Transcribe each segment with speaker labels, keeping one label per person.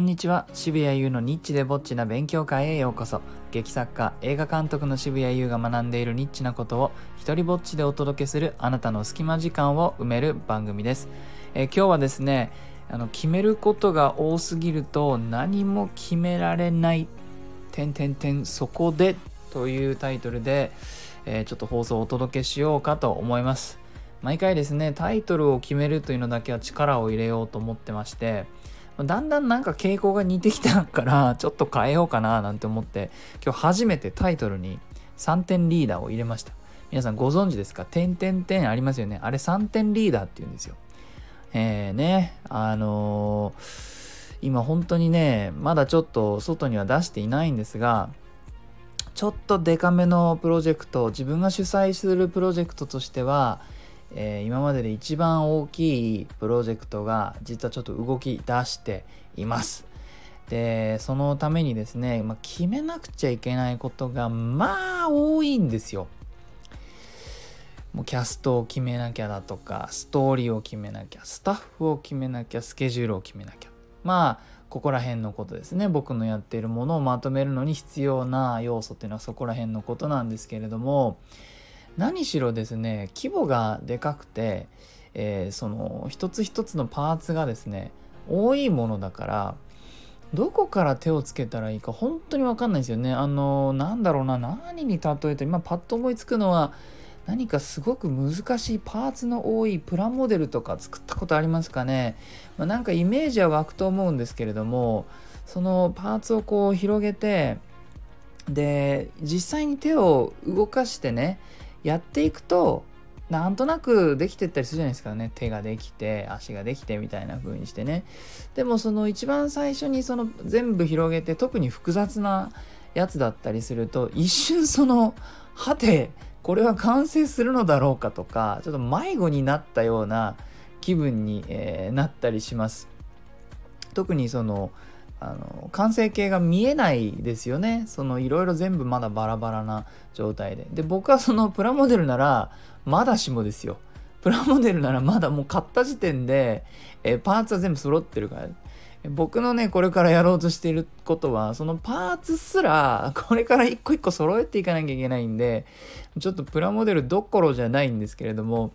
Speaker 1: んにちは。渋谷優のニッチでぼっちな勉強会へようこそ。劇作家映画監督の渋谷優が学んでいるニッチなことを一人ぼっちでお届けするあなたの隙間時間を埋める番組です、えー今日はですねあの決めることが多すぎると何も決められない点点点そこでというタイトルで、えーちょっと放送をお届けしようかと思います。毎回ですねタイトルを決めるというのだけは力を入れようと思ってましてだんだんなんか傾向が似てきたから ちょっと変えようかななんて思って今日初めてタイトルに3点リーダーを入れました。皆さんご存知ですか？点点点ありますよね。あれ3点リーダーって言うんですよ。えー、ねあのー今本当にねまだちょっと外には出していないんですがちょっとデカめのプロジェクト自分が主催するプロジェクトとしては、えー今までで一番大きいプロジェクトが実はちょっと動き出しています。でそのためにですね、まあ、決めなくちゃいけないことがまあ多いんですよ。もうキャストを決めなきゃだとかストーリーを決めなきゃスタッフを決めなきゃスケジュールを決めなきゃまあここら辺のことですね僕のやっているものをまとめるのに必要な要素っていうのはそこら辺のことなんですけれども何しろですね規模がでかくて、えーその一つ一つのパーツがですね多いものだからどこから手をつけたらいいか本当に分かんないですよね。あのなんだろうな何に例えて今パッと思いつくのは何かすごく難しいパーツの多いプラモデルとか作ったことありますかね、まあ、なんかイメージは湧くと思うんですけれどもそのパーツをこう広げてで実際に手を動かしてねやっていくとなんとなくできてったりするじゃないですかね。手ができて足ができてみたいな風にしてね。でもその一番最初にその全部広げて特に複雑なやつだったりすると一瞬そのはてこれは完成するのだろうかとかちょっと迷子になったような気分に、えーなったりします。特にそのあの完成形が見えないですよね。そのいろいろ全部まだバラバラな状態で。で僕はそのプラモデルならまだしもですよ。プラモデルならまだもう買った時点でえパーツは全部揃ってるから僕のねこれからやろうとしていることはそのパーツすらこれから一個一個揃えていかなきゃいけないんでちょっとプラモデルどころじゃないんですけれども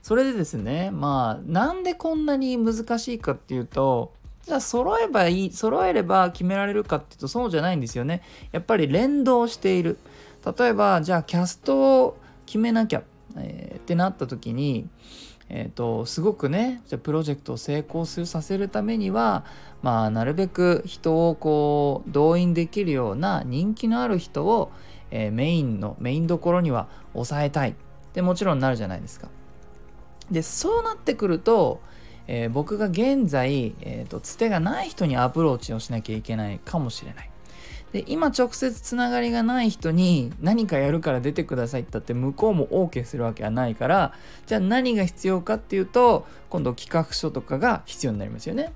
Speaker 1: それでですねまあなんでこんなに難しいかっていうとじゃあ揃えばいい揃えれば決められるかっていうとそうじゃないんですよね。やっぱり連動している。例えばじゃあキャストを決めなきゃ、えーってなった時にえー、とすごくねじゃあプロジェクトを成功するさせるためにはまあなるべく人をこう動員できるような人気のある人を、えーメインのメインどころには抑えたい。でもちろんなるじゃないですか。でそうなってくると、えー僕が現在、えー、とつてがない人にアプローチをしなきゃいけないかもしれない。で今直接つながりがない人に何かやるから出てくださいって言ったって向こうも OK するわけはないからじゃあ何が必要かっていうと今度企画書とかが必要になりますよね。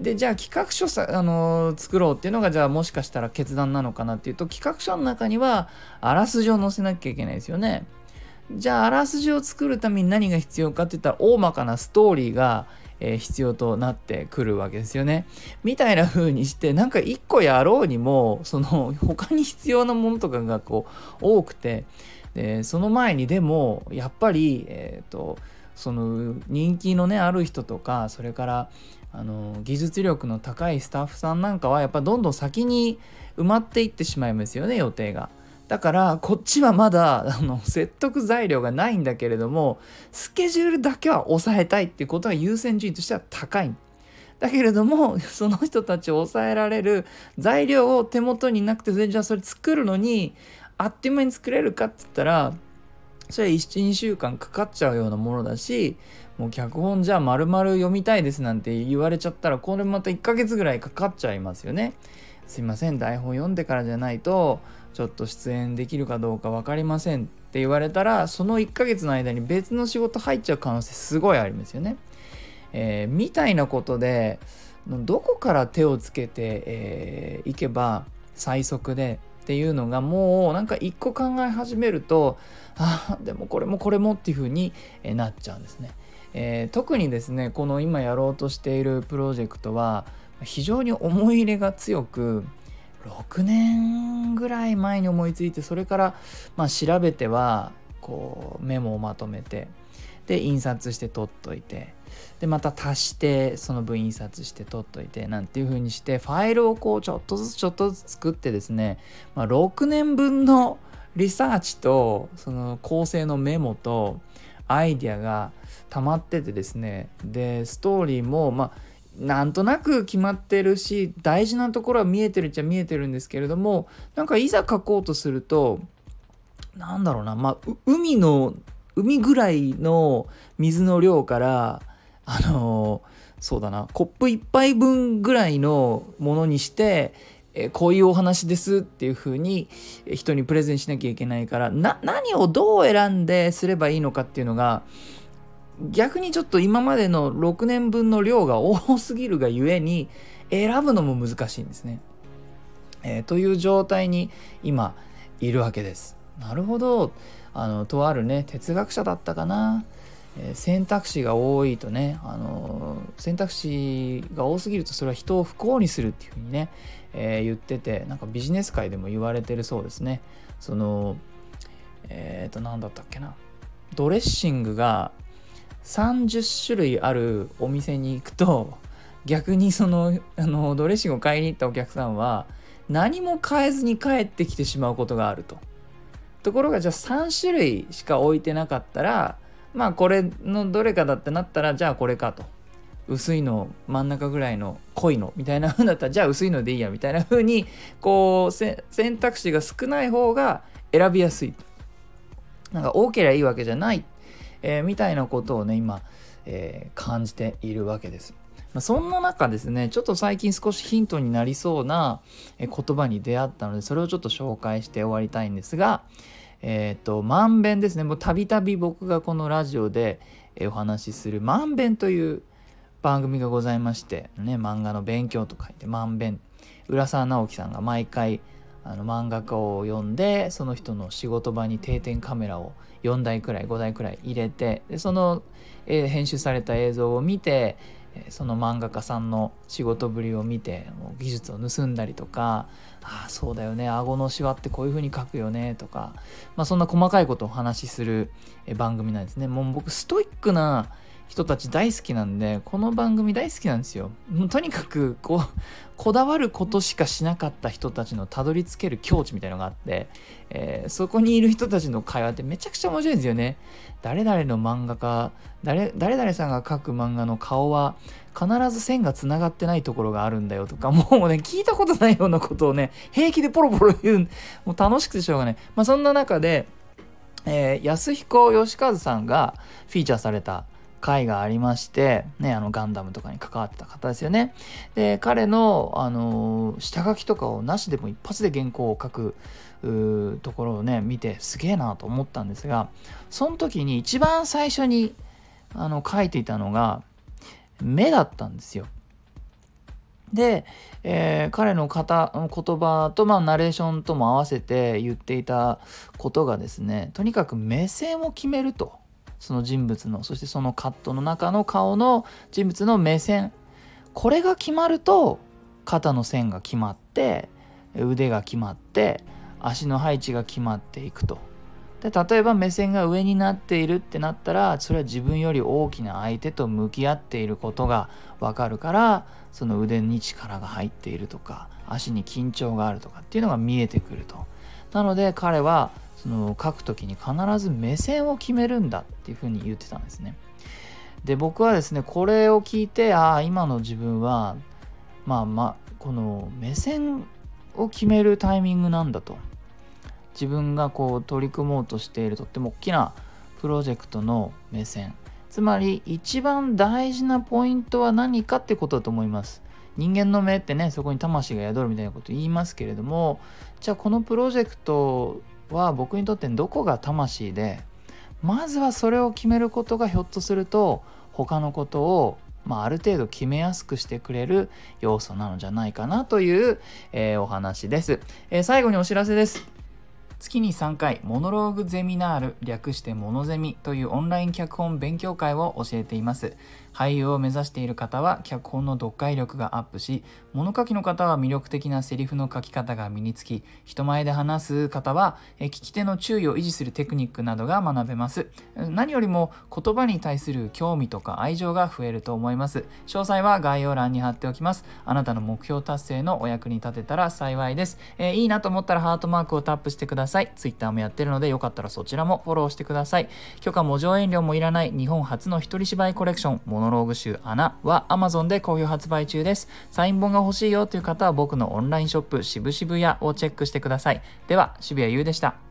Speaker 1: でじゃあ企画書さ、あのー作ろうっていうのがじゃあもしかしたら決断なのかなっていうと企画書の中にはあらすじを載せなきゃいけないですよね。じゃああらすじを作るために何が必要かって言ったら大まかなストーリーが、えー必要となってくるわけですよね。みたいな風にしてなんか一個やろうにもその他に必要なものとかがこう多くてでその前にでもやっぱりえっ、とその人気のねある人とかそれからあの技術力の高いスタッフさんなんかはやっぱどんどん先に埋まっていってしまいますよね予定が。だからこっちはまだあの説得材料がないんだけれどもスケジュールだけは抑えたいっていうことが優先順位としては高い。だけれどもその人たちを抑えられる材料を手元になくてそれじゃあそれ作るのにあっという間に作れるかって言ったらそれは12週間かかっちゃうようなものだしもう脚本じゃあ丸々読みたいですなんて言われちゃったらこれまた1ヶ月ぐらいかかっちゃいますよね。すいません台本読んでからじゃないとちょっと出演できるかどうか分かりませんって言われたらその1ヶ月の間に別の仕事入っちゃう可能性すごいありますよね。えーみたいなことでどこから手をつけて、えーいけば最速でっていうのがもうなんか一個考え始めるとあでもこれもこれもっていう風になっちゃうんですね。えー特にですねこの今やろうとしているプロジェクトは非常に思い入れが強く6年ぐらい前に思いついてそれからまあ調べてはこうメモをまとめてで印刷して取っといてでまた足してその分印刷して取っといてなんていう風にしてファイルをこうちょっとずつちょっとずつ作ってですね、まあ、6年分のリサーチとその構成のメモとアイディアが溜まっててですねでストーリーもまあなんとなく決まってるし大事なところは見えてるっちゃ見えてるんですけれどもなんかいざ書こうとするとなんだろうなまあ海の海ぐらいの水の量からあのそうだなコップ1杯分ぐらいのものにしてえこういうお話ですっていう風に人にプレゼンしなきゃいけないからな何をどう選んですればいいのかっていうのが逆にちょっと今までの6年分の量が多すぎるがゆえに選ぶのも難しいんですね。えー、という状態に今いるわけです。なるほどあのとあるね哲学者だったかな、えー、選択肢が多いとね、あのー、選択肢が多すぎるとそれは人を不幸にするっていうふうにね、えー、言っててなんかビジネス界でも言われてるそうですね。そのえっ、と何だったっけなドレッシングが30種類あるお店に行くと 逆にその あのドレッシングを買いに行ったお客さんは何も買えずに帰ってきてしまうことがあると。ところがじゃあ3種類しか置いてなかったらまあこれのどれかだってなったらじゃあこれかと。薄いの真ん中ぐらいの濃いのみたいな風だったらじゃあ薄いのでいいやみたいな風にこう選択肢が少ない方が選びやすいなんか多ければいいわけじゃないっえー、みたいなことをね今、えー、感じているわけです。まあ、そんな中ですねちょっと最近少しヒントになりそうな言葉に出会ったのでそれをちょっと紹介して終わりたいんですがえっ、とまんべんですねもうたびたび僕がこのラジオでお話しするまんべんという番組がございましてね漫画の勉強と書いてまんべん浦沢直樹さんが毎回あの漫画家を呼んでその人の仕事場に定点カメラを4台くらい5台くらい入れてでその、えー、編集された映像を見てその漫画家さんの仕事ぶりを見てもう技術を盗んだりとかああそうだよね顎のしわってこういう風に書くよねとか、まあ、そんな細かいことをお話しする番組なんですね。もう僕ストイックな人たち大好きなんでこの番組大好きなんですよ。もうとにかくこう こだわることしかしなかった人たちのたどり着ける境地みたいのがあって、えー、そこにいる人たちの会話ってめちゃくちゃ面白いんですよね。誰々の漫画家誰誰々さんが描く漫画の顔は必ず線がつながってないところがあるんだよとかもうね聞いたことないようなことをね平気でポロポロ言うもう楽しくてしょうがない。まあそんな中でえー、安彦義和さんがフィーチャーされた回がありまして、ね、あのガンダムとかに関わってた方ですよね。で、彼の、あの下書きとかをなしでも一発で原稿を書くところをね、見てすげえなと思ったんですが、その時に一番最初にあの書いていたのが、目だったんですよ。で、えー、彼の方言葉と、まあ、ナレーションとも合わせて言っていたことがですねとにかく目線を決めるとその人物のそしてそのカットの中の顔の人物の目線これが決まると肩の線が決まって腕が決まって足の配置が決まっていくと。で例えば目線が上になっているってなったらそれは自分より大きな相手と向き合っていることがわかるからその腕に力が入っているとか足に緊張があるとかっていうのが見えてくると。なので彼はその書く時に必ず目線を決めるんだっていうふうに言ってたんですね。で僕はですねこれを聞いてああ今の自分はまあまあこの目線を決めるタイミングなんだと。自分がこう取り組もうとしているとっても大きなプロジェクトの目線。つまり一番大事なポイントは何かってことだと思います。人間の目ってねそこに魂が宿るみたいなこと言いますけれどもじゃあこのプロジェクトは僕にとってどこが魂でまずはそれを決めることがひょっとすると他のことを、まあ、ある程度決めやすくしてくれる要素なのじゃないかなという、えー、お話です、えー、最後にお知らせです。月に3回モノローグゼミナール略してモノゼミというオンライン脚本勉強会を教えています。俳優を目指している方は脚本の読解力がアップし物書きの方は魅力的なセリフの書き方が身につき人前で話す方は聞き手の注意を維持するテクニックなどが学べます。何よりも言葉に対する興味とか愛情が増えると思います。詳細は概要欄に貼っておきます。あなたの目標達成のお役に立てたら幸いです、えー、いいなと思ったらハートマークをタップしてください。Twitter もやってるのでよかったらそちらもフォローしてください。許可も上演料もいらない日本初の一人芝居コレクション。ノローグ集穴は Amazon で好評発売中です。サイン本が欲しいよという方は僕のオンラインショップ渋々屋をチェックしてください。では、渋谷優でした。